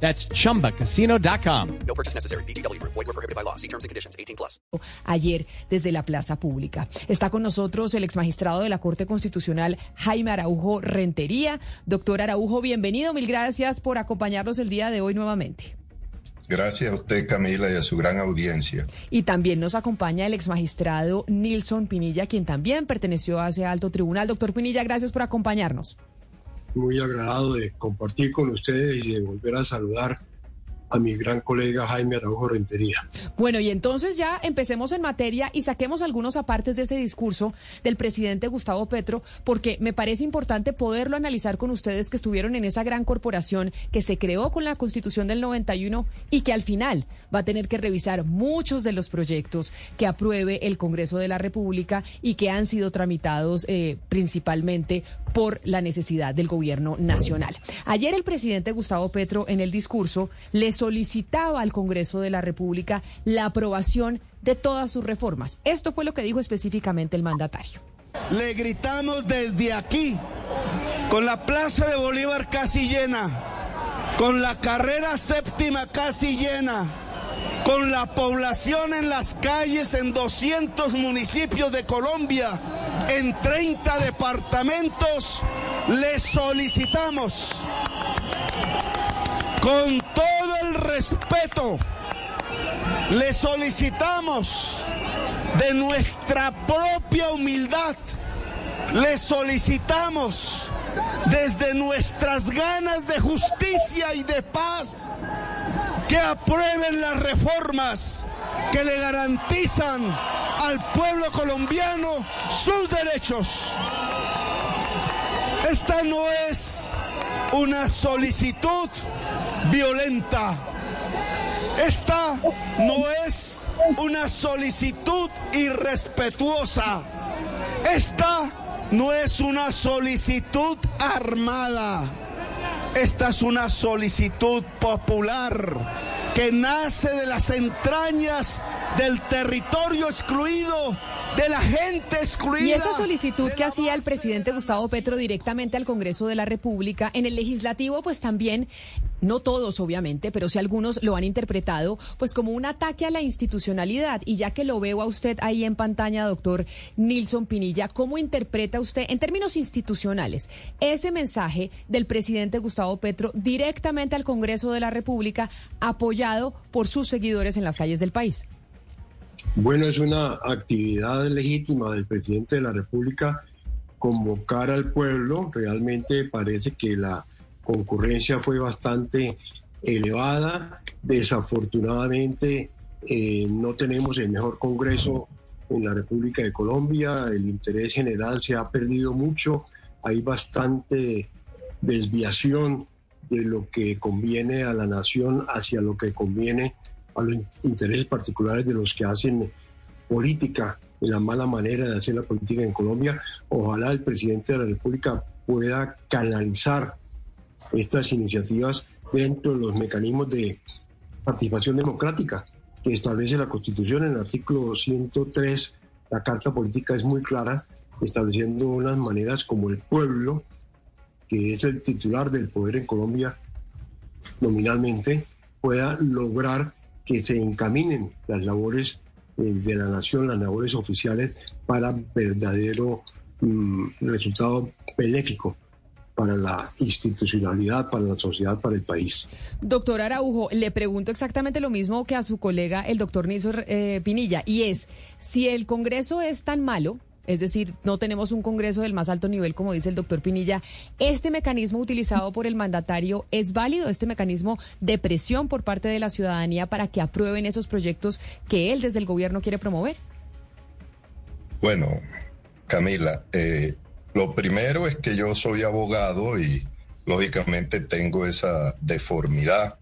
That's chumbacasino.com. No purchase necessary. BGW. Void were prohibited by law. See terms and conditions. 18 plus. ayer desde la plaza pública. Está con nosotros el exmagistrado de la Corte Constitucional, Jaime Araujo Rentería. Doctor Araujo, bienvenido. Mil gracias por acompañarnos el día de hoy nuevamente. Gracias a usted, Camila, y a su gran audiencia. Y también nos acompaña el exmagistrado Nilson Pinilla, quien también perteneció a ese alto tribunal. Doctor Pinilla, gracias por acompañarnos. Muy agradado de compartir con ustedes y de volver a saludar a mi gran colega Jaime Araujo Rentería. Bueno, y entonces ya empecemos en materia y saquemos algunos apartes de ese discurso del presidente Gustavo Petro, porque me parece importante poderlo analizar con ustedes que estuvieron en esa gran corporación que se creó con la Constitución del 91 y que al final va a tener que revisar muchos de los proyectos que apruebe el Congreso de la República y que han sido tramitados eh, principalmente por la necesidad del gobierno nacional. Ayer el presidente Gustavo Petro en el discurso le solicitaba al Congreso de la República la aprobación de todas sus reformas. Esto fue lo que dijo específicamente el mandatario. Le gritamos desde aquí, con la Plaza de Bolívar casi llena, con la carrera séptima casi llena, con la población en las calles en 200 municipios de Colombia, en 30 departamentos, le solicitamos con todo el respeto, le solicitamos de nuestra propia humildad, le solicitamos desde nuestras ganas de justicia y de paz que aprueben las reformas que le garantizan al pueblo colombiano sus derechos. Esta no es una solicitud violenta. Esta no es una solicitud irrespetuosa. Esta no es una solicitud armada. Esta es una solicitud popular que nace de las entrañas del territorio excluido de la gente excluida. Y esa solicitud que hacía el presidente Gustavo Petro directamente al Congreso de la República, en el legislativo, pues también, no todos obviamente, pero sí algunos lo han interpretado, pues como un ataque a la institucionalidad. Y ya que lo veo a usted ahí en pantalla, doctor Nilson Pinilla, ¿cómo interpreta usted, en términos institucionales, ese mensaje del presidente Gustavo Petro directamente al Congreso de la República, apoyado por sus seguidores en las calles del país? Bueno, es una actividad legítima del presidente de la República convocar al pueblo. Realmente parece que la concurrencia fue bastante elevada. Desafortunadamente eh, no tenemos el mejor Congreso en la República de Colombia. El interés general se ha perdido mucho. Hay bastante desviación de lo que conviene a la nación hacia lo que conviene a los intereses particulares de los que hacen política y la mala manera de hacer la política en Colombia. Ojalá el presidente de la República pueda canalizar estas iniciativas dentro de los mecanismos de participación democrática que establece la Constitución en el artículo 103. La Carta Política es muy clara, estableciendo unas maneras como el pueblo, que es el titular del poder en Colombia nominalmente, pueda lograr que se encaminen las labores eh, de la nación, las labores oficiales, para verdadero mm, resultado benéfico para la institucionalidad, para la sociedad, para el país. Doctor Araujo, le pregunto exactamente lo mismo que a su colega, el doctor Nilson eh, Pinilla, y es, si el Congreso es tan malo, es decir, no tenemos un Congreso del más alto nivel, como dice el doctor Pinilla. ¿Este mecanismo utilizado por el mandatario es válido? ¿Este mecanismo de presión por parte de la ciudadanía para que aprueben esos proyectos que él desde el gobierno quiere promover? Bueno, Camila, eh, lo primero es que yo soy abogado y lógicamente tengo esa deformidad.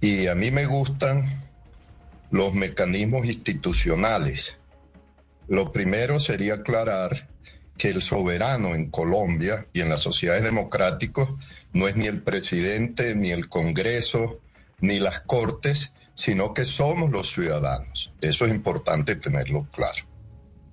Y a mí me gustan los mecanismos institucionales. Lo primero sería aclarar que el soberano en Colombia y en las sociedades democráticas no es ni el presidente, ni el Congreso, ni las Cortes, sino que somos los ciudadanos. Eso es importante tenerlo claro.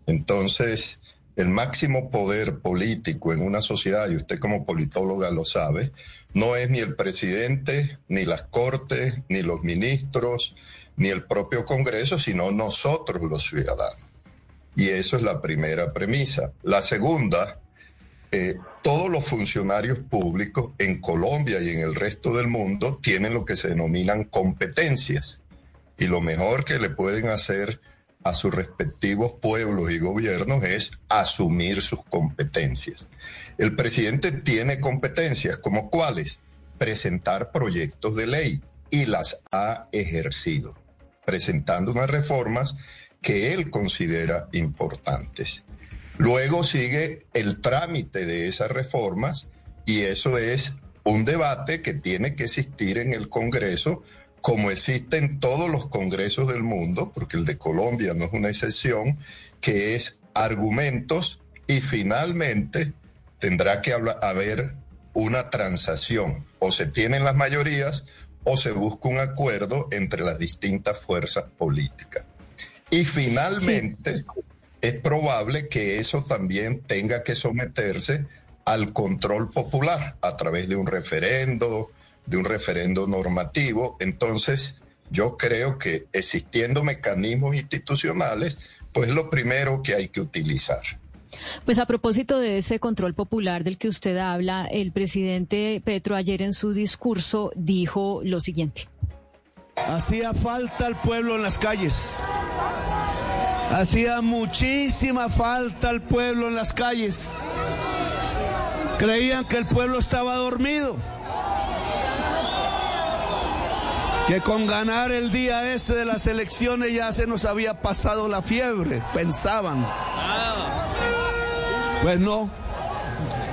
Entonces, el máximo poder político en una sociedad, y usted como politóloga lo sabe, no es ni el presidente, ni las cortes, ni los ministros, ni el propio Congreso, sino nosotros los ciudadanos. Y eso es la primera premisa. La segunda, eh, todos los funcionarios públicos en Colombia y en el resto del mundo tienen lo que se denominan competencias. Y lo mejor que le pueden hacer a sus respectivos pueblos y gobiernos es asumir sus competencias. El presidente tiene competencias, como cuáles? Presentar proyectos de ley y las ha ejercido, presentando unas reformas que él considera importantes. Luego sigue el trámite de esas reformas y eso es un debate que tiene que existir en el Congreso como existe en todos los congresos del mundo, porque el de Colombia no es una excepción, que es argumentos y finalmente tendrá que haber una transacción. O se tienen las mayorías o se busca un acuerdo entre las distintas fuerzas políticas. Y finalmente es probable que eso también tenga que someterse al control popular a través de un referendo, de un referendo normativo. Entonces, yo creo que existiendo mecanismos institucionales, pues lo primero que hay que utilizar. Pues a propósito de ese control popular del que usted habla, el presidente Petro ayer en su discurso dijo lo siguiente. Hacía falta al pueblo en las calles. Hacía muchísima falta al pueblo en las calles. Creían que el pueblo estaba dormido que con ganar el día ese de las elecciones ya se nos había pasado la fiebre, pensaban. Pues no,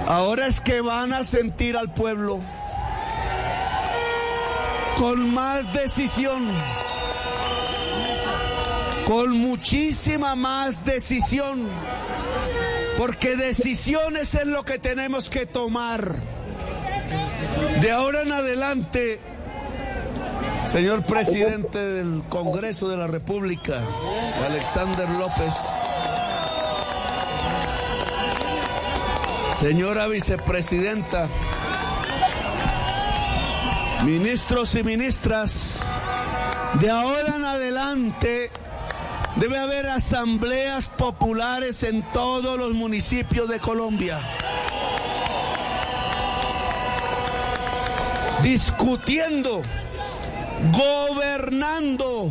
ahora es que van a sentir al pueblo con más decisión, con muchísima más decisión, porque decisiones es lo que tenemos que tomar. De ahora en adelante Señor presidente del Congreso de la República, Alexander López. Señora vicepresidenta, ministros y ministras, de ahora en adelante debe haber asambleas populares en todos los municipios de Colombia. Discutiendo gobernando.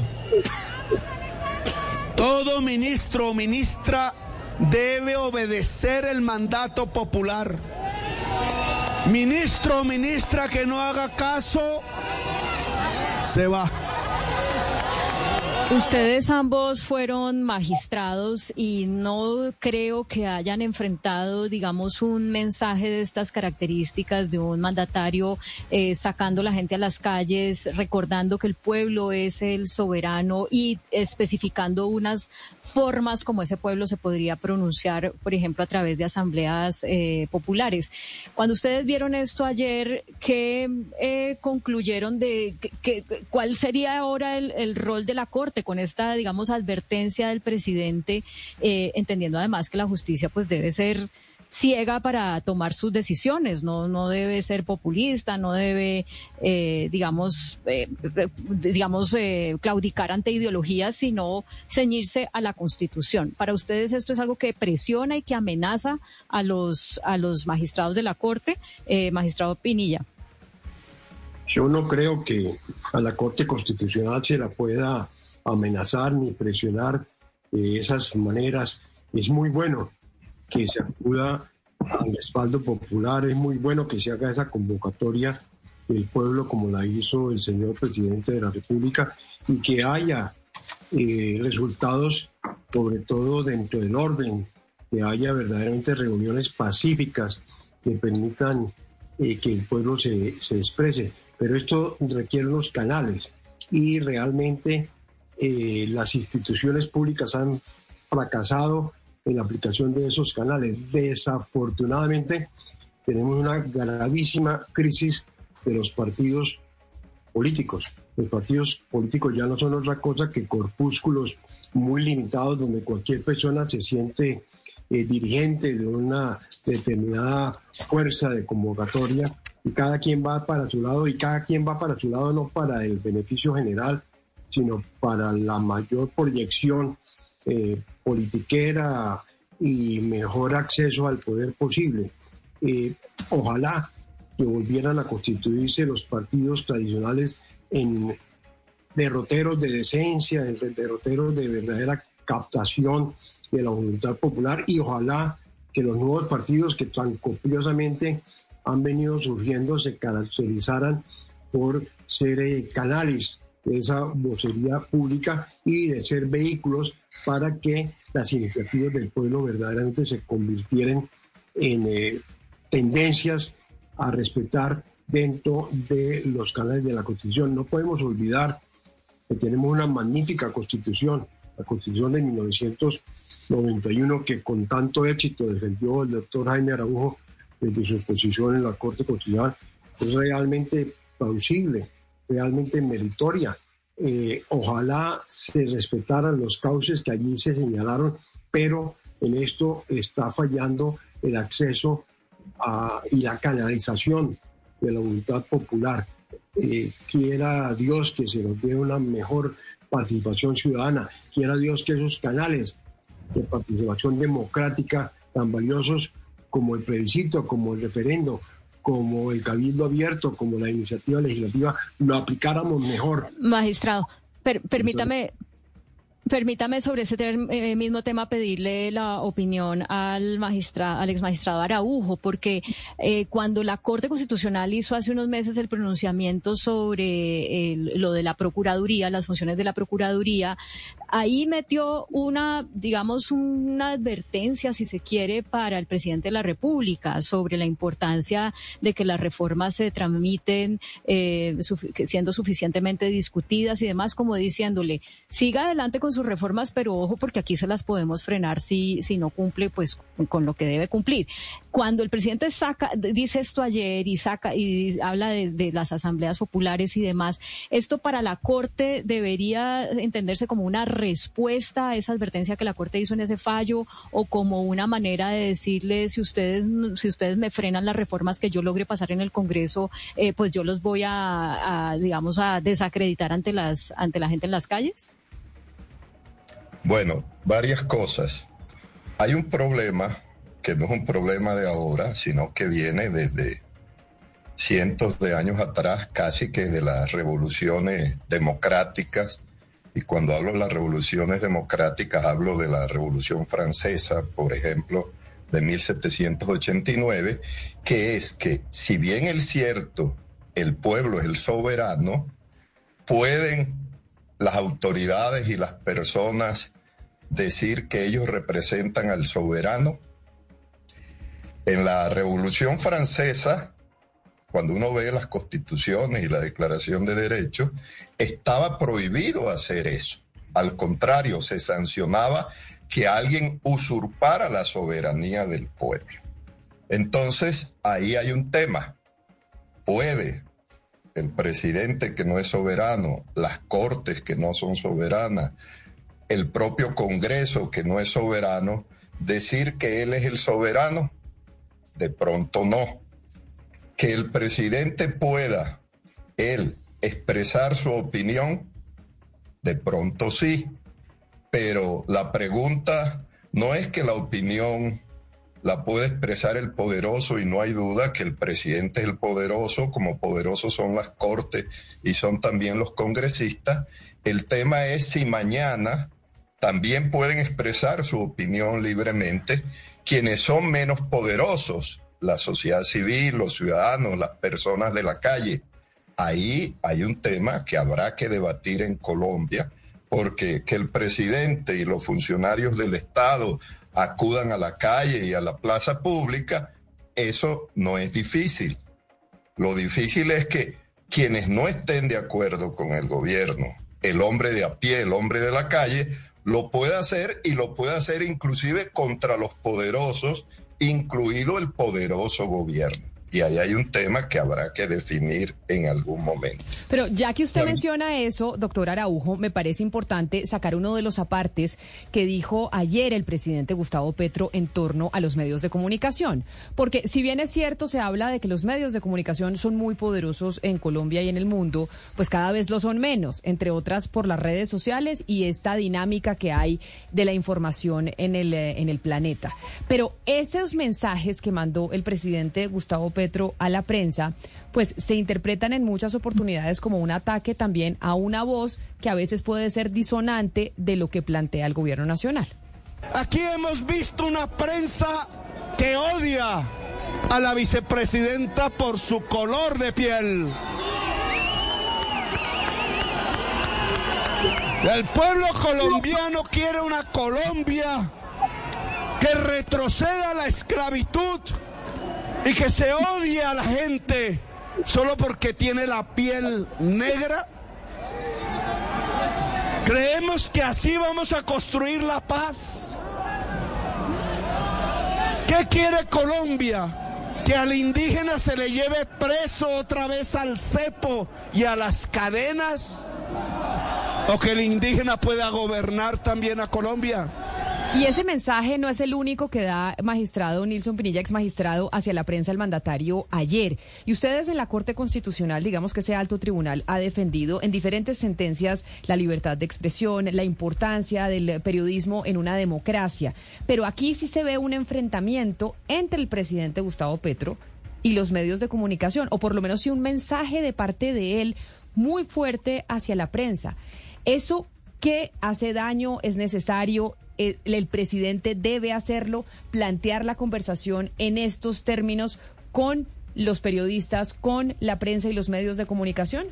Todo ministro o ministra debe obedecer el mandato popular. Ministro ministra que no haga caso, se va. Ustedes ambos fueron magistrados y no creo que hayan enfrentado, digamos, un mensaje de estas características de un mandatario eh, sacando la gente a las calles, recordando que el pueblo es el soberano y especificando unas formas como ese pueblo se podría pronunciar, por ejemplo, a través de asambleas eh, populares. Cuando ustedes vieron esto ayer, ¿qué eh, concluyeron de que, cuál sería ahora el rol de la Corte? Con esta, digamos, advertencia del presidente, eh, entendiendo además que la justicia pues debe ser ciega para tomar sus decisiones, no, no debe ser populista, no debe, eh, digamos, eh, digamos, claudicar ante ideologías, sino ceñirse a la Constitución. Para ustedes esto es algo que presiona y que amenaza a los, a los magistrados de la Corte, magistrado Pinilla. Yo no creo que a la Corte Constitucional se la pueda amenazar ni presionar de esas maneras. Es muy bueno que se acuda al respaldo popular, es muy bueno que se haga esa convocatoria del pueblo como la hizo el señor presidente de la República y que haya eh, resultados, sobre todo dentro del orden, que haya verdaderamente reuniones pacíficas que permitan eh, que el pueblo se, se exprese. Pero esto requiere unos canales y realmente eh, las instituciones públicas han fracasado en la aplicación de esos canales. Desafortunadamente, tenemos una gravísima crisis de los partidos políticos. Los partidos políticos ya no son otra cosa que corpúsculos muy limitados donde cualquier persona se siente eh, dirigente de una determinada fuerza de convocatoria y cada quien va para su lado y cada quien va para su lado no para el beneficio general, sino para la mayor proyección eh, politiquera y mejor acceso al poder posible. Eh, ojalá que volvieran a constituirse los partidos tradicionales en derroteros de decencia, en derroteros de verdadera captación de la voluntad popular y ojalá que los nuevos partidos que tan copiosamente han venido surgiendo se caracterizaran por ser eh, canales esa vocería pública y de ser vehículos para que las iniciativas del pueblo verdaderamente se convirtieran en eh, tendencias a respetar dentro de los canales de la Constitución. No podemos olvidar que tenemos una magnífica Constitución, la Constitución de 1991 que con tanto éxito defendió el doctor Jaime Araujo desde su exposición en la Corte Constitucional. Es realmente plausible, realmente meritoria. Eh, ojalá se respetaran los cauces que allí se señalaron, pero en esto está fallando el acceso y la canalización de la voluntad popular. Eh, quiera Dios que se nos dé una mejor participación ciudadana, quiera Dios que esos canales de participación democrática tan valiosos como el plebiscito, como el referendo, como el cabildo abierto, como la iniciativa legislativa, lo aplicáramos mejor. Magistrado, permítame, Permítame sobre ese eh, mismo tema pedirle la opinión al magistrado, al ex magistrado Araujo, porque eh, cuando la Corte Constitucional hizo hace unos meses el pronunciamiento sobre lo de la Procuraduría, las funciones de la Procuraduría, ahí metió una, digamos, una advertencia, si se quiere, para el presidente de la República sobre la importancia de que las reformas se tramiten eh, siendo suficientemente discutidas y demás, como diciéndole, siga adelante con sus reformas, pero ojo porque aquí se las podemos frenar si, si no cumple pues con lo que debe cumplir. Cuando el presidente saca, dice esto ayer y saca y habla de, las asambleas populares y demás, esto para la Corte debería entenderse como una respuesta a esa advertencia que la Corte hizo en ese fallo o como una manera de decirle si ustedes, si ustedes me frenan las reformas que yo logre pasar en el Congreso, eh, pues yo los voy a, a, digamos, a desacreditar ante las, ante la gente en las calles? Bueno, varias cosas. Hay un problema que no es un problema de ahora, sino que viene desde cientos de años atrás, casi que de las revoluciones democráticas. Y cuando hablo de las revoluciones democráticas, hablo de la Revolución Francesa, por ejemplo, de 1789, que es que si bien es cierto, el pueblo es el soberano, pueden las autoridades y las personas decir que ellos representan al soberano. En la Revolución Francesa, cuando uno ve las constituciones y la Declaración de Derechos, estaba prohibido hacer eso. Al contrario, se sancionaba que alguien usurpara la soberanía del pueblo. Entonces, ahí hay un tema. Puede el presidente que no es soberano, las cortes que no son soberanas, el propio Congreso que no es soberano, decir que él es el soberano, de pronto no. Que el presidente pueda, él, expresar su opinión, de pronto sí. Pero la pregunta no es que la opinión la puede expresar el poderoso y no hay duda que el presidente es el poderoso, como poderosos son las cortes y son también los congresistas. El tema es si mañana también pueden expresar su opinión libremente quienes son menos poderosos, la sociedad civil, los ciudadanos, las personas de la calle. Ahí hay un tema que habrá que debatir en Colombia, porque que el presidente y los funcionarios del Estado acudan a la calle y a la plaza pública, eso no es difícil. Lo difícil es que quienes no estén de acuerdo con el gobierno el hombre de a pie, el hombre de la calle, lo puede hacer y lo puede hacer inclusive contra los poderosos, incluido el poderoso gobierno. Y ahí hay un tema que habrá que definir en algún momento. Pero ya que usted menciona eso, doctor Araujo, me parece importante sacar uno de los apartes que dijo ayer el presidente Gustavo Petro en torno a los medios de comunicación. Porque si bien es cierto, se habla de que los medios de comunicación son muy poderosos en Colombia y en el mundo, pues cada vez lo son menos, entre otras por las redes sociales y esta dinámica que hay de la información en el, eh, en el planeta. Pero esos mensajes que mandó el presidente Gustavo Petro, a la prensa, pues se interpretan en muchas oportunidades como un ataque también a una voz que a veces puede ser disonante de lo que plantea el gobierno nacional. Aquí hemos visto una prensa que odia a la vicepresidenta por su color de piel. El pueblo colombiano quiere una Colombia que retroceda la esclavitud y que se odie a la gente solo porque tiene la piel negra? ¿Creemos que así vamos a construir la paz? ¿Qué quiere Colombia? ¿Que al indígena se le lleve preso otra vez al cepo y a las cadenas? ¿O que el indígena pueda gobernar también a Colombia? Y ese mensaje no es el único que da magistrado Nilson Pinilla, ex magistrado, hacia la prensa el mandatario ayer. Y ustedes en la Corte Constitucional, digamos que ese alto tribunal, ha defendido en diferentes sentencias la libertad de expresión, la importancia del periodismo en una democracia. Pero aquí sí se ve un enfrentamiento entre el presidente Gustavo Petro y los medios de comunicación, o por lo menos sí un mensaje de parte de él muy fuerte hacia la prensa. Eso ¿Qué hace daño? ¿Es necesario? Eh, el, presidente debe hacerlo, plantear la conversación en estos términos con los periodistas, con la prensa y los medios de comunicación?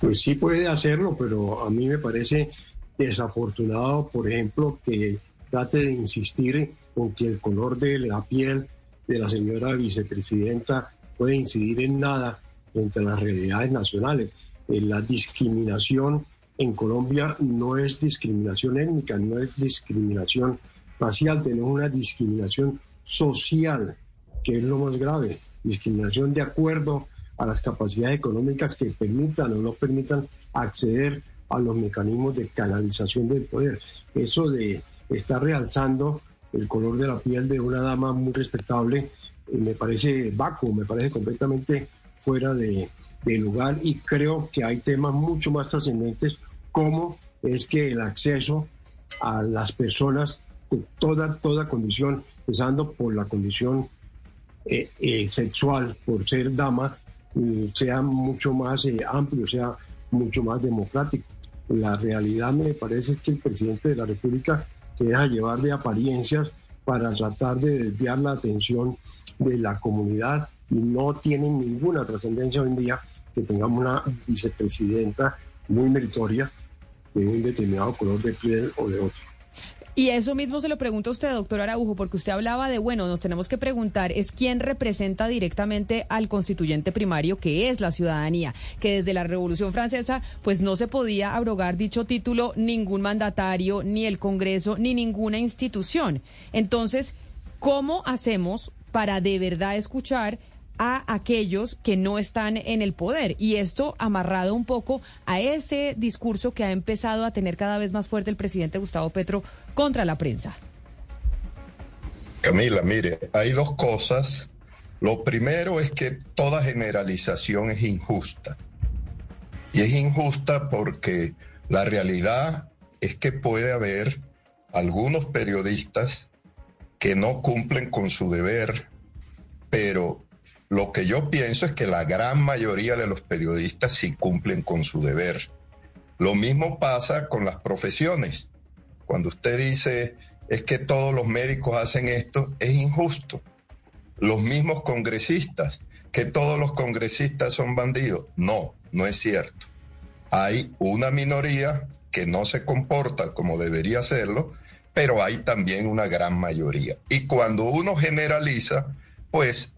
Pues sí puede hacerlo, pero a mí me parece desafortunado, por ejemplo, que trate de insistir con que el color de la piel de la señora vicepresidenta puede incidir en nada entre las realidades nacionales. En la discriminación en Colombia no es discriminación étnica, no es discriminación racial, tenemos una discriminación social, que es lo más grave, discriminación de acuerdo a las capacidades económicas que permitan o no permitan acceder a los mecanismos de canalización del poder. Eso de estar realzando el color de la piel de una dama muy respetable eh, me parece vacuo, me parece completamente fuera de, de lugar y creo que hay temas mucho más trascendentes como es que el acceso a las personas de toda, toda condición, empezando por la condición eh, eh, sexual, por ser dama, mm, sea mucho más eh, amplio, sea mucho más democrático. La realidad me parece que el presidente de la República se deja llevar de apariencias para tratar de desviar la atención de la comunidad y no tiene ninguna trascendencia hoy en día que tengamos una vicepresidenta muy meritoria de un determinado color de piel o de otro. Y eso mismo se lo pregunto a usted, doctor Araujo, porque usted hablaba de, bueno, nos tenemos que preguntar, es quién representa directamente al constituyente primario, que es la ciudadanía, que desde la Revolución Francesa, pues no se podía abrogar dicho título ningún mandatario, ni el Congreso, ni ninguna institución. Entonces, ¿cómo hacemos para de verdad escuchar a aquellos que no están en el poder. Y esto amarrado un poco a ese discurso que ha empezado a tener cada vez más fuerte el presidente Gustavo Petro contra la prensa. Camila, mire, hay dos cosas. Lo primero es que toda generalización es injusta. Y es injusta porque la realidad es que puede haber algunos periodistas que no cumplen con su deber, pero lo que yo pienso es que la gran mayoría de los periodistas sí cumplen con su deber. Lo mismo pasa con las profesiones. Cuando usted dice es que todos los médicos hacen esto, es injusto. Los mismos congresistas, que todos los congresistas son bandidos. No, no es cierto. Hay una minoría que no se comporta como debería hacerlo, pero hay también una gran mayoría. Y cuando uno generaliza, pues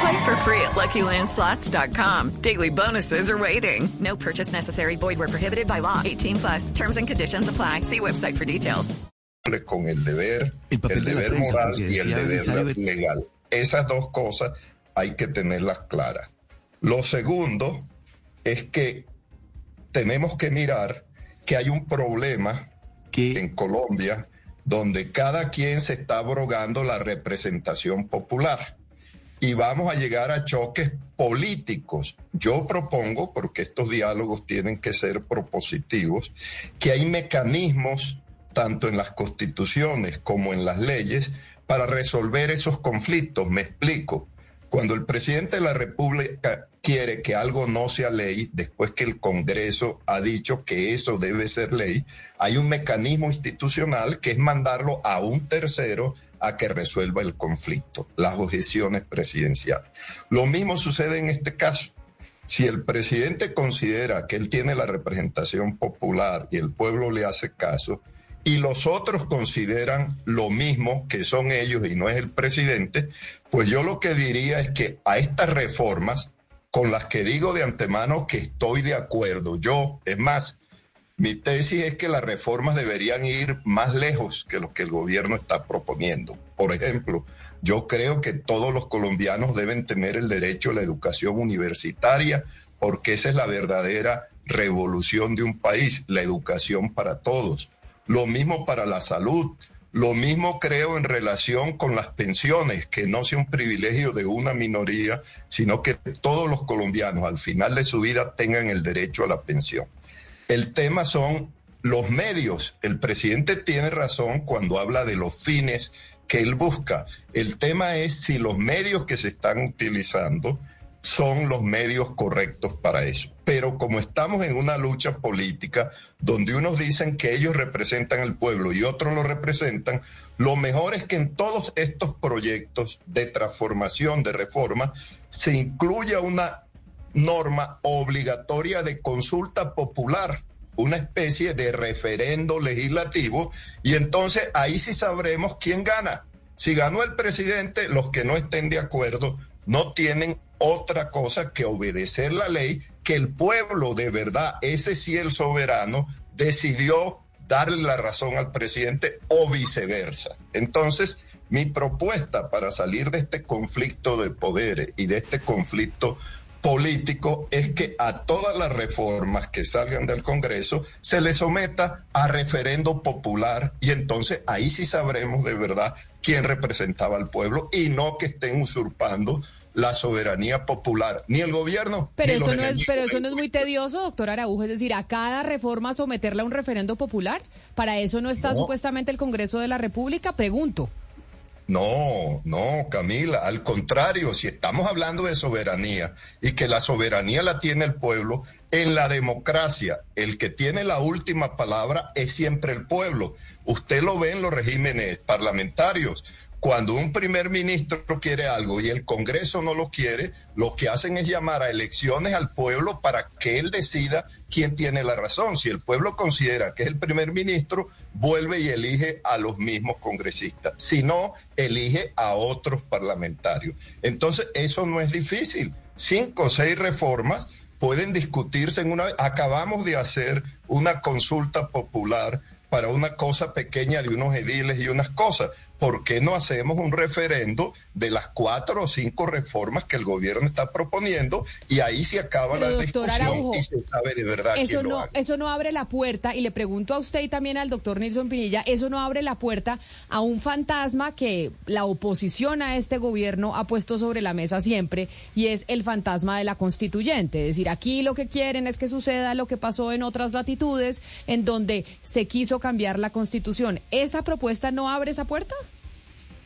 Play for free at LuckyLandSlots.com. Daily bonuses are waiting. No purchase necessary. Void were prohibited by law. 18 plus. Terms and conditions apply. See website for details. Con el deber, El papel el de deber prensa, moral y el deber legal. Esas dos cosas hay que tenerlas claras. Lo segundo es que tenemos que mirar que hay un problema que en Colombia donde cada quien se está abrogando la representación popular y vamos a llegar a choques políticos. Yo propongo, porque estos diálogos tienen que ser propositivos, que hay mecanismos, tanto en las constituciones como en las leyes, para resolver esos conflictos. Me explico. Cuando el presidente de la República quiere que algo no sea ley, después que el Congreso ha dicho que eso debe ser ley, hay un mecanismo institucional que es mandarlo a un tercero a que resuelva el conflicto, las objeciones presidenciales. Lo mismo sucede en este caso. Si el presidente considera que él tiene la representación popular y el pueblo le hace caso, y los otros consideran lo mismo que son ellos y no es el presidente, pues yo lo que diría es que a estas reformas, con las que digo de antemano que estoy de acuerdo, yo, es más, mi tesis es que las reformas deberían ir más lejos que lo que el gobierno está proponiendo. Por ejemplo, yo creo que todos los colombianos deben tener el derecho a la educación universitaria porque esa es la verdadera revolución de un país, la educación para todos. Lo mismo para la salud, lo mismo creo en relación con las pensiones, que no sea un privilegio de una minoría, sino que todos los colombianos al final de su vida tengan el derecho a la pensión. El tema son los medios. El presidente tiene razón cuando habla de los fines que él busca. El tema es si los medios que se están utilizando son los medios correctos para eso. Pero como estamos en una lucha política donde unos dicen que ellos representan al pueblo y otros lo representan, lo mejor es que en todos estos proyectos de transformación, de reforma, se incluya una norma obligatoria de consulta popular, una especie de referendo legislativo, y entonces ahí sí sabremos quién gana. Si ganó el presidente, los que no estén de acuerdo no tienen otra cosa que obedecer la ley, que el pueblo de verdad, ese sí el soberano, decidió darle la razón al presidente o viceversa. Entonces, mi propuesta para salir de este conflicto de poderes y de este conflicto político es que a todas las reformas que salgan del Congreso se le someta a referendo popular y entonces ahí sí sabremos de verdad quién representaba al pueblo y no que estén usurpando la soberanía popular, ni el gobierno. Pero ni los eso, no es, pero eso no es muy tedioso, doctor Araujo, es decir, a cada reforma someterla a un referendo popular. ¿Para eso no está No. supuestamente el Congreso de la República? Pregunto. No, no, Camila, al contrario, si estamos hablando de soberanía y que la soberanía la tiene el pueblo, en la democracia el que tiene la última palabra es siempre el pueblo. Usted lo ve en los regímenes parlamentarios. Cuando un primer ministro quiere algo y el Congreso no lo quiere, lo que hacen es llamar a elecciones al pueblo para que él decida quién tiene la razón. Si el pueblo considera que es el primer ministro, vuelve y elige a los mismos congresistas. Si no, elige a otros parlamentarios. Entonces, eso no es difícil. Cinco o seis reformas pueden discutirse en una... Acabamos de hacer una consulta popular para una cosa pequeña de unos ediles y unas cosas. ¿Por qué no hacemos un referendo de las cuatro o cinco reformas que el gobierno está proponiendo y ahí se acaba Pero, la discusión Araujo, y se sabe de verdad Eso lo no, eso no abre la puerta, y le pregunto a usted y también al doctor Nilson Pinilla, eso no abre la puerta a un fantasma que la oposición a este gobierno ha puesto sobre la mesa siempre, y es el fantasma de la constituyente. Es decir, aquí lo que quieren es que suceda lo que pasó en otras latitudes, en donde se quiso cambiar la constitución. ¿Esa propuesta no abre esa puerta?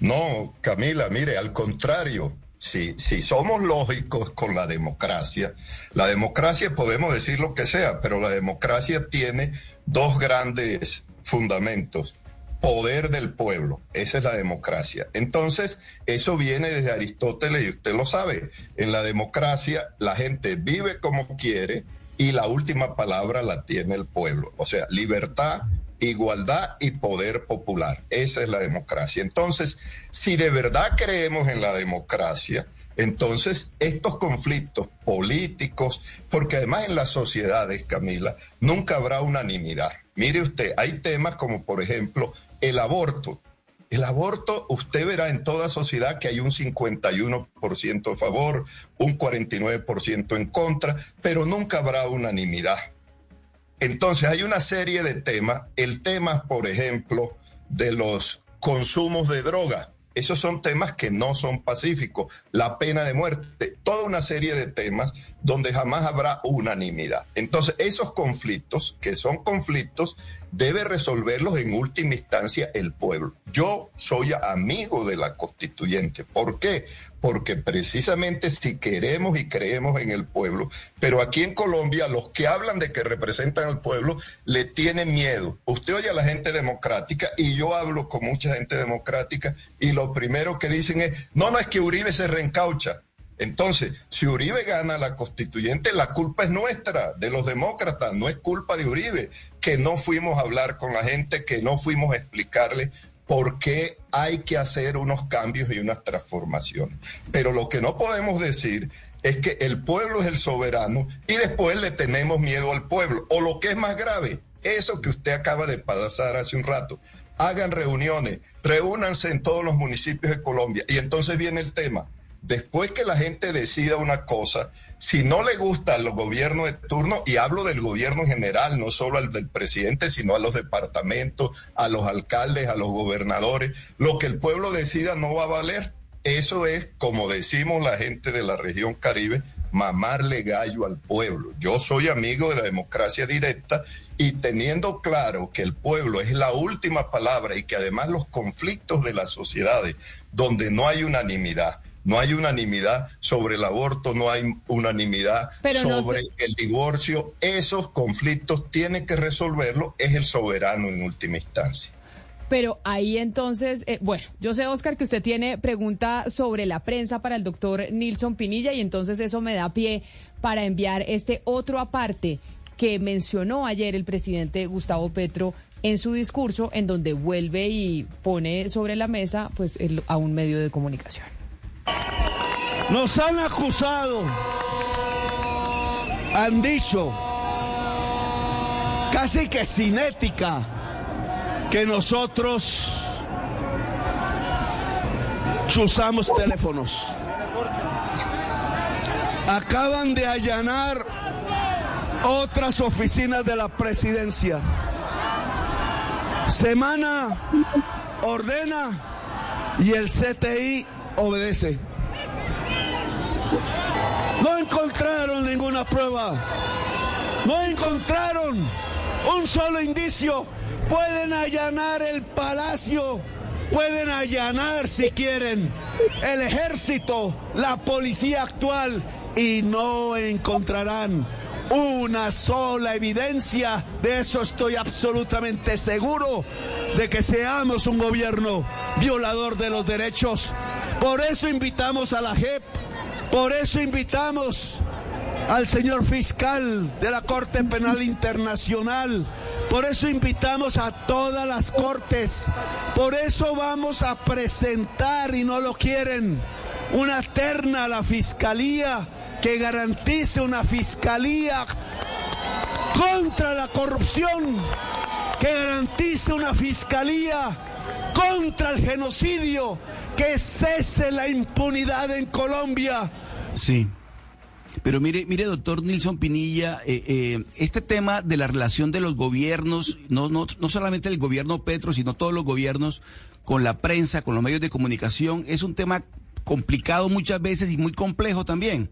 No, Camila, mire, al contrario, si, si somos lógicos con la democracia, la democracia podemos decir lo que sea, pero la democracia tiene dos grandes fundamentos. poder del pueblo. Esa es la democracia. Entonces, eso viene desde Aristóteles y usted lo sabe. En la democracia la gente vive como quiere y la última palabra la tiene el pueblo. O sea, libertad, igualdad y poder popular. Esa es la democracia. Entonces, si de verdad creemos en la democracia, entonces, estos conflictos políticos, porque además en las sociedades, Camila, nunca habrá unanimidad. Mire usted, hay temas como, por ejemplo, el aborto. El aborto, usted verá en toda sociedad que hay un 51% a favor, un 49% en contra, pero nunca habrá unanimidad. Entonces, hay una serie de temas. El tema, por ejemplo, de los consumos de droga esos son temas que no son pacíficos. La pena de muerte, toda una serie de temas donde jamás habrá unanimidad. Entonces, esos conflictos, que son conflictos, debe resolverlos en última instancia el pueblo. Yo soy amigo de la constituyente. ¿Por qué? Porque precisamente si queremos y creemos en el pueblo, pero aquí en Colombia los que hablan de que representan al pueblo le tienen miedo. Usted oye a la gente democrática y yo hablo con mucha gente democrática y lo primero que dicen es, no, no es que Uribe se reencaucha. Entonces, si Uribe gana la constituyente, la culpa es nuestra, de los demócratas, no es culpa de Uribe, que no fuimos a hablar con la gente, que no fuimos a explicarle por qué hay que hacer unos cambios y unas transformaciones. Pero lo que no podemos decir es que el pueblo es el soberano y después le tenemos miedo al pueblo. O lo que es más grave, eso que usted acaba de pasar hace un rato. Hagan reuniones, reúnanse en todos los municipios de Colombia y entonces viene el tema después que la gente decida una cosa, si no le gusta a los gobiernos de turno, y hablo del gobierno en general, no solo al del presidente, sino a los departamentos, a los alcaldes, a los gobernadores, lo que el pueblo decida no va a valer. Eso es, como decimos la gente de la región Caribe, mamarle gallo al pueblo. Yo soy amigo de la democracia directa y teniendo claro que el pueblo es la última palabra y que además los conflictos de las sociedades donde no hay unanimidad, no hay unanimidad sobre el aborto, no hay unanimidad sobre el divorcio. Esos conflictos tienen que resolverlo, es el soberano en última instancia. Pero ahí entonces, eh, bueno, yo sé, Oscar, que usted tiene pregunta sobre la prensa para el doctor Nilson Pinilla y entonces eso me da pie para enviar este otro aparte que mencionó ayer el presidente Gustavo Petro en su discurso, en donde vuelve y pone sobre la mesa pues a un medio de comunicación. Nos han acusado, han dicho, casi que sin ética, que nosotros usamos teléfonos. Acaban de allanar otras oficinas de la presidencia. Semana ordena y el CTI obedece. No encontraron ninguna prueba. No encontraron un solo indicio. Pueden allanar el palacio. Pueden allanar si quieren el ejército, la policía actual y no encontrarán una sola evidencia. De eso estoy absolutamente seguro, de que seamos un gobierno violador de los derechos por eso invitamos a la JEP, por eso invitamos al señor fiscal de la Corte Penal Internacional, por eso invitamos a todas las cortes, por eso vamos a presentar, y no lo quieren, una terna a la fiscalía que garantice una fiscalía contra la corrupción, que garantice una fiscalía contra el genocidio, que cese la impunidad en Colombia. Sí. Pero mire, mire, doctor Nilson Pinilla, eh, eh, este tema de la relación de los gobiernos, no, no, no solamente el gobierno Petro, sino todos los gobiernos con la prensa, con los medios de comunicación, es un tema complicado muchas veces y muy complejo también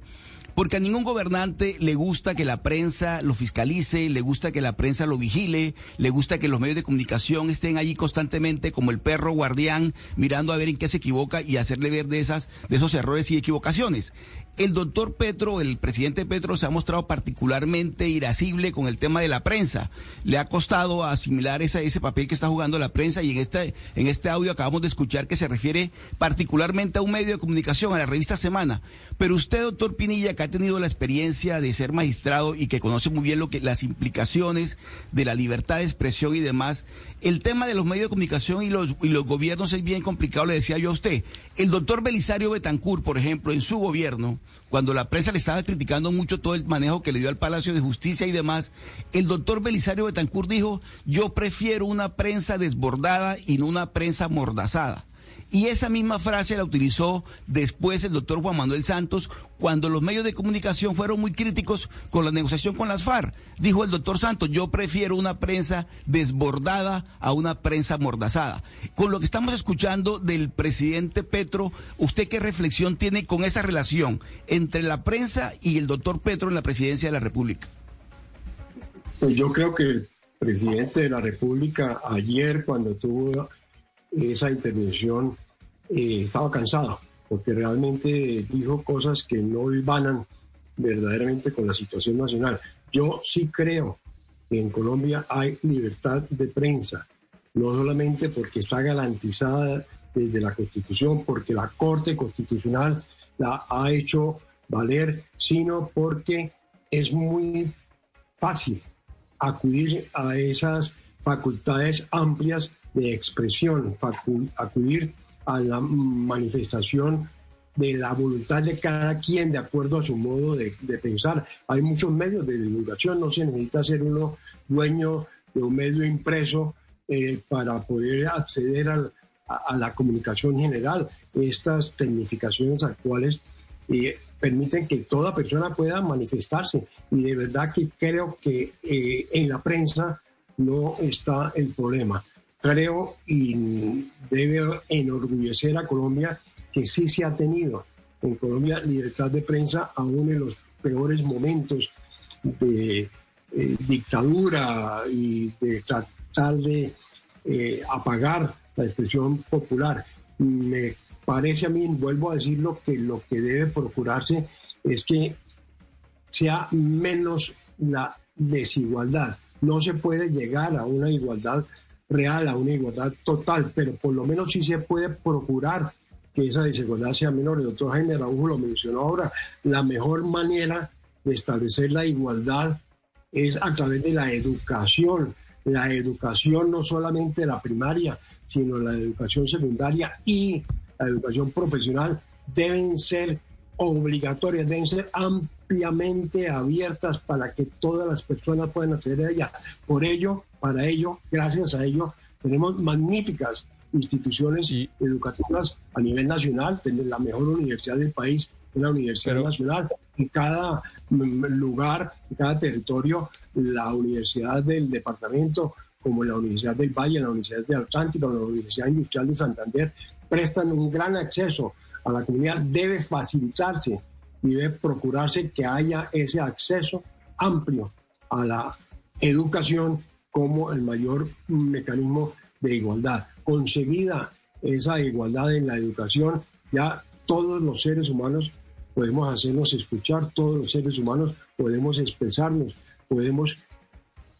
porque a ningún gobernante le gusta que la prensa lo fiscalice, le gusta que la prensa lo vigile, le gusta que los medios de comunicación estén allí constantemente como el perro guardián mirando a ver en qué se equivoca y hacerle ver de esas de esos errores y equivocaciones. El doctor Petro, el presidente Petro, se ha mostrado particularmente irascible con el tema de la prensa. Le ha costado asimilar ese, ese papel que está jugando la prensa y en este, en este audio acabamos de escuchar que se refiere particularmente a un medio de comunicación, a la revista Semana. Pero usted, doctor Pinilla, que ha tenido la experiencia de ser magistrado y que conoce muy bien lo que las implicaciones de la libertad de expresión y demás, el tema de los medios de comunicación y los, y los gobiernos es bien complicado, le decía yo a usted. El doctor Belisario Betancourt, por ejemplo, en su gobierno, cuando la prensa le estaba criticando mucho todo el manejo que le dio al Palacio de Justicia y demás, el doctor Belisario Betancourt dijo, yo prefiero una prensa desbordada y no una prensa mordazada. Y esa misma frase la utilizó después el doctor Juan Manuel Santos cuando los medios de comunicación fueron muy críticos con la negociación con las FARC. Dijo el doctor Santos, yo prefiero una prensa desbordada a una prensa mordazada. Con lo que estamos escuchando del presidente Petro, ¿usted qué reflexión tiene con esa relación entre la prensa y el doctor Petro en la presidencia de la República? Pues yo creo que el presidente de la República ayer cuando tuvo esa intervención eh, estaba cansado, porque realmente dijo cosas que no iban verdaderamente con la situación nacional. Yo sí creo que en Colombia hay libertad de prensa, no solamente porque está garantizada desde la Constitución, porque la Corte Constitucional la ha hecho valer, sino porque es muy fácil acudir a esas facultades amplias de expresión, acudir a la manifestación de la voluntad de cada quien de acuerdo a su modo de, pensar. Hay muchos medios de divulgación, no se necesita ser uno dueño de un medio impreso eh, para poder acceder a, la comunicación general. Estas tecnificaciones actuales eh, permiten que toda persona pueda manifestarse y de verdad que creo que eh, en la prensa no está el problema creo y debe enorgullecer a Colombia que sí se ha tenido en Colombia libertad de prensa aún en los peores momentos de eh, dictadura y de tratar de eh, apagar la expresión popular. Me parece a mí, vuelvo a decirlo, que lo que debe procurarse es que sea menos la desigualdad. No se puede llegar a una igualdad real, a una igualdad total, pero por lo menos sí se puede procurar que esa desigualdad sea menor. El doctor Jaime Araujo lo mencionó ahora, la mejor manera de establecer la igualdad es a través de la educación. La educación no solamente la primaria, sino la educación secundaria y la educación profesional deben ser obligatorias, deben ser ampliamente abiertas para que todas las personas puedan acceder a ella. Por ello, para ello, gracias a ello, tenemos magníficas instituciones educativas a nivel nacional, tenemos la mejor universidad del país, la Universidad Nacional. En cada lugar, en cada territorio, la Universidad del Departamento, como la Universidad del Valle, la Universidad del Atlántico, la Universidad Industrial de Santander, prestan un gran acceso a la comunidad. Debe facilitarse y debe procurarse que haya ese acceso amplio a la educación como el mayor mecanismo de igualdad. Conseguida esa igualdad en la educación, ya todos los seres humanos podemos hacernos escuchar, todos los seres humanos podemos expresarnos, podemos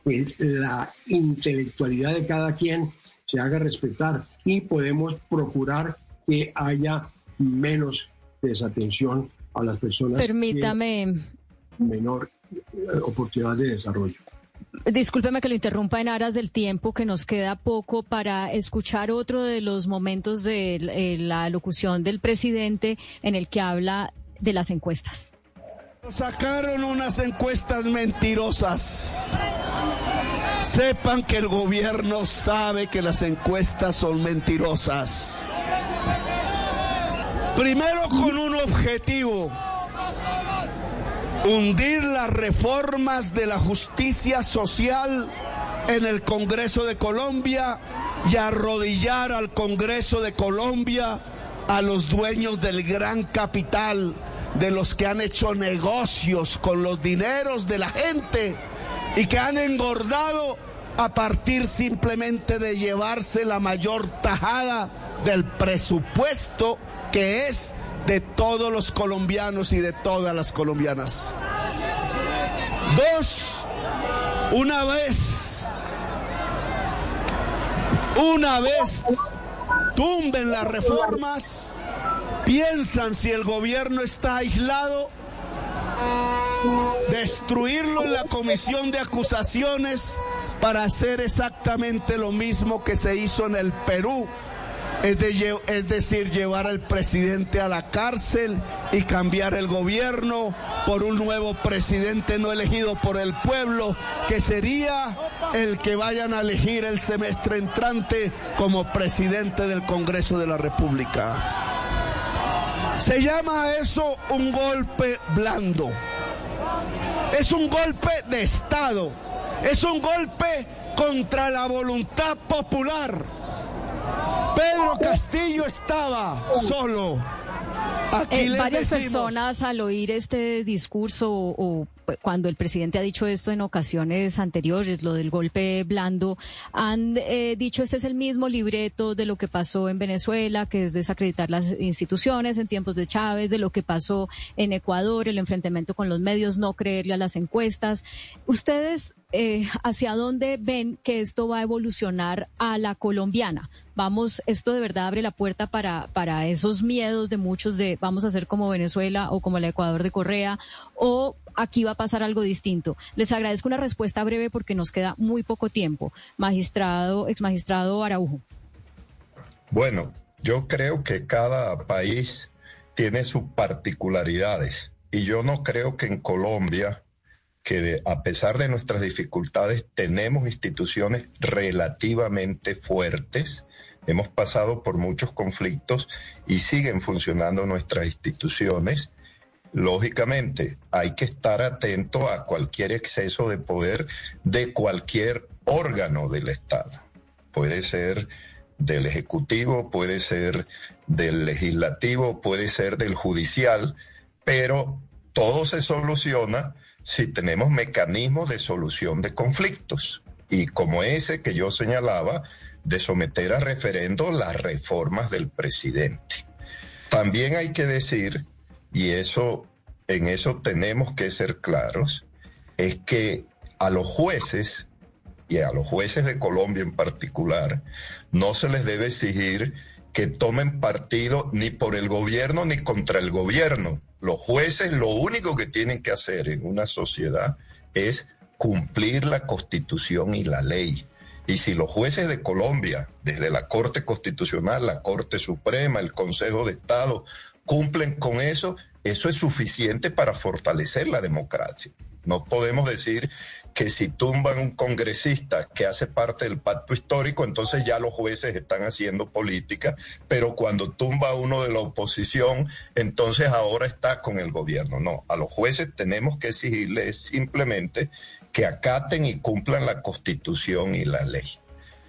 que la intelectualidad de cada quien se haga respetar y podemos procurar que haya menos desatención a las personas. Permítame. menor eh, oportunidad de desarrollo. Discúlpeme que lo interrumpa en aras del tiempo, que nos queda poco para escuchar otro de los momentos de eh, la locución del presidente en el que habla de las encuestas. Sacaron unas encuestas mentirosas. Sepan que el gobierno sabe que las encuestas son mentirosas. Primero con un objetivo. Hundir las reformas de la justicia social en el Congreso de Colombia y arrodillar al Congreso de Colombia a los dueños del gran capital, de los que han hecho negocios con los dineros de la gente y que han engordado a partir simplemente de llevarse la mayor tajada del presupuesto que es de todos los colombianos y de todas las colombianas. Dos, una vez, una vez tumben las reformas, piensan si el gobierno está aislado, destruirlo en la comisión de acusaciones para hacer exactamente lo mismo que se hizo en el Perú es, decir, llevar al presidente a la cárcel y cambiar el gobierno por un nuevo presidente no elegido por el pueblo, que sería el que vayan a elegir el semestre entrante como presidente del Congreso de la República. Se llama eso un golpe blando. Es un golpe de Estado. Es un golpe contra la voluntad popular. Pedro Castillo estaba solo. Eh, varias decimos, personas al oír este discurso o, cuando el presidente ha dicho esto en ocasiones anteriores, lo del golpe blando, han eh, dicho este es el mismo libreto de lo que pasó en Venezuela, que es desacreditar las instituciones en tiempos de Chávez, de lo que pasó en Ecuador, el enfrentamiento con los medios, no creerle a las encuestas. ¿Ustedes eh, hacia dónde ven que esto va a evolucionar a la colombiana? Vamos, esto de verdad abre la puerta para, para esos miedos de muchos de vamos a ser como Venezuela o como el Ecuador de Correa o aquí va a pasar algo distinto. Les agradezco una respuesta breve porque nos queda muy poco tiempo. Magistrado, ex magistrado Araujo. Bueno, yo creo que cada país tiene sus particularidades y yo no creo que en Colombia, que a pesar de nuestras dificultades tenemos instituciones relativamente fuertes, hemos pasado por muchos conflictos y siguen funcionando nuestras instituciones Lógicamente, hay que estar atento a cualquier exceso de poder de cualquier órgano del Estado. Puede ser del Ejecutivo, puede ser del Legislativo, puede ser del Judicial, pero todo se soluciona si tenemos mecanismos de solución de conflictos. Y como ese que yo señalaba, de someter a referendo las reformas del presidente. También hay que decir y eso, en eso tenemos que ser claros, es que a los jueces, y a los jueces de Colombia en particular, no se les debe exigir que tomen partido ni por el gobierno ni contra el gobierno. Los jueces lo único que tienen que hacer en una sociedad es cumplir la constitución y la ley. Y si los jueces de Colombia, desde la Corte Constitucional, la Corte Suprema, el Consejo de Estado, cumplen con eso, eso es suficiente para fortalecer la democracia. No podemos decir que si tumban un congresista que hace parte del pacto histórico, entonces ya los jueces están haciendo política, pero cuando tumba uno de la oposición, entonces ahora está con el gobierno. No, a los jueces tenemos que exigirles simplemente que acaten y cumplan la constitución y la ley.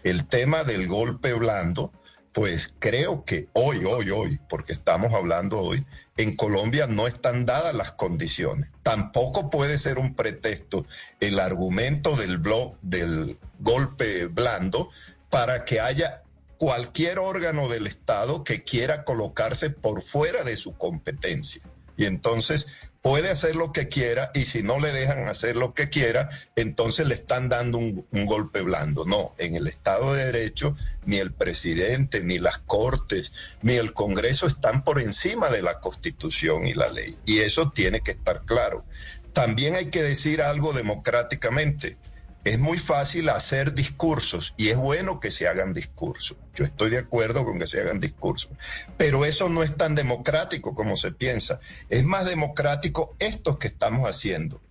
El tema del golpe blando, pues creo que hoy, hoy, hoy, porque estamos hablando hoy, en Colombia no están dadas las condiciones. Tampoco puede ser un pretexto el argumento del blog del golpe blando para que haya cualquier órgano del Estado que quiera colocarse por fuera de su competencia. Y entonces puede hacer lo que quiera y si no le dejan hacer lo que quiera, entonces le están dando un, golpe blando. No, en el Estado de Derecho ni el presidente, ni las Cortes, ni el Congreso están por encima de la Constitución y la ley. Y eso tiene que estar claro. También hay que decir algo democráticamente. Es muy fácil hacer discursos y es bueno que se hagan discursos. Yo estoy de acuerdo con que se hagan discursos, pero eso no es tan democrático como se piensa. Es más democrático esto que estamos haciendo,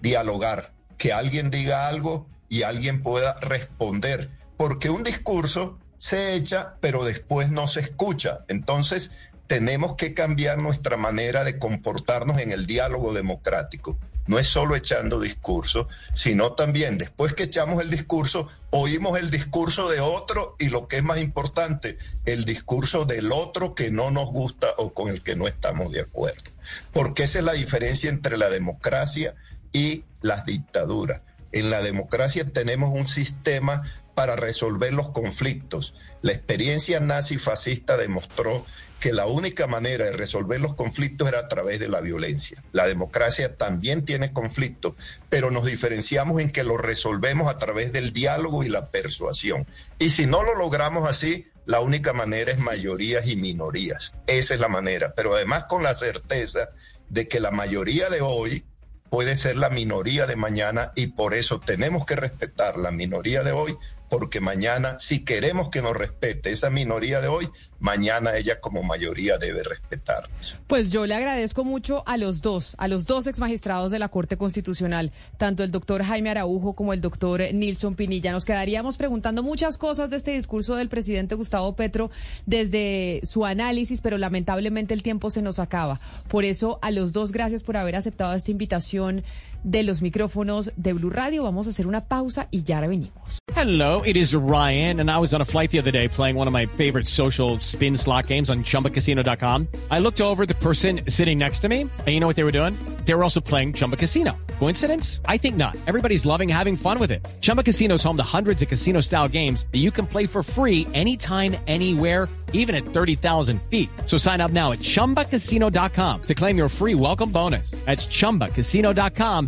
dialogar, que alguien diga algo y alguien pueda responder, porque un discurso se echa, pero después no se escucha. Entonces, tenemos que cambiar nuestra manera de comportarnos en el diálogo democrático no es solo echando discurso, sino también después que echamos el discurso, oímos el discurso de otro y lo que es más importante, el discurso del otro que no nos gusta o con el que no estamos de acuerdo. Porque esa es la diferencia entre la democracia y las dictaduras. En la democracia tenemos un sistema para resolver los conflictos. La experiencia nazi fascista demostró que la única manera de resolver los conflictos era a través de la violencia. La democracia también tiene conflictos, pero nos diferenciamos en que lo resolvemos a través del diálogo y la persuasión. Y si no lo logramos así, la única manera es mayorías y minorías. Esa es la manera, pero además con la certeza de que la mayoría de hoy puede ser la minoría de mañana y por eso tenemos que respetar la minoría de hoy porque mañana, si queremos que nos respete esa minoría de hoy, mañana ella como mayoría debe respetarnos. Pues yo le agradezco mucho a los dos, a los dos ex magistrados de la Corte Constitucional, tanto el doctor Jaime Araujo como el doctor Nilson Pinilla. Nos quedaríamos preguntando muchas cosas de este discurso del presidente Gustavo Petro desde su análisis, pero lamentablemente el tiempo se nos acaba. Por eso, a los dos, gracias por haber aceptado esta invitación de los micrófonos de Blue Radio. Vamos a hacer una pausa y ya venimos. Hello, it is Ryan, and I was on a flight the other day playing one of my favorite social spin slot games on chumbacasino.com. I looked over the person sitting next to me, and you know what they were doing? They were also playing Chumba Casino. Coincidence? I think not. Everybody's loving having fun with it. Chumba Casino is home to hundreds of casino style games that you can play for free anytime, anywhere, even at 30,000 feet. So sign up now at chumbacasino.com to claim your free welcome bonus. That's chumbacasino.com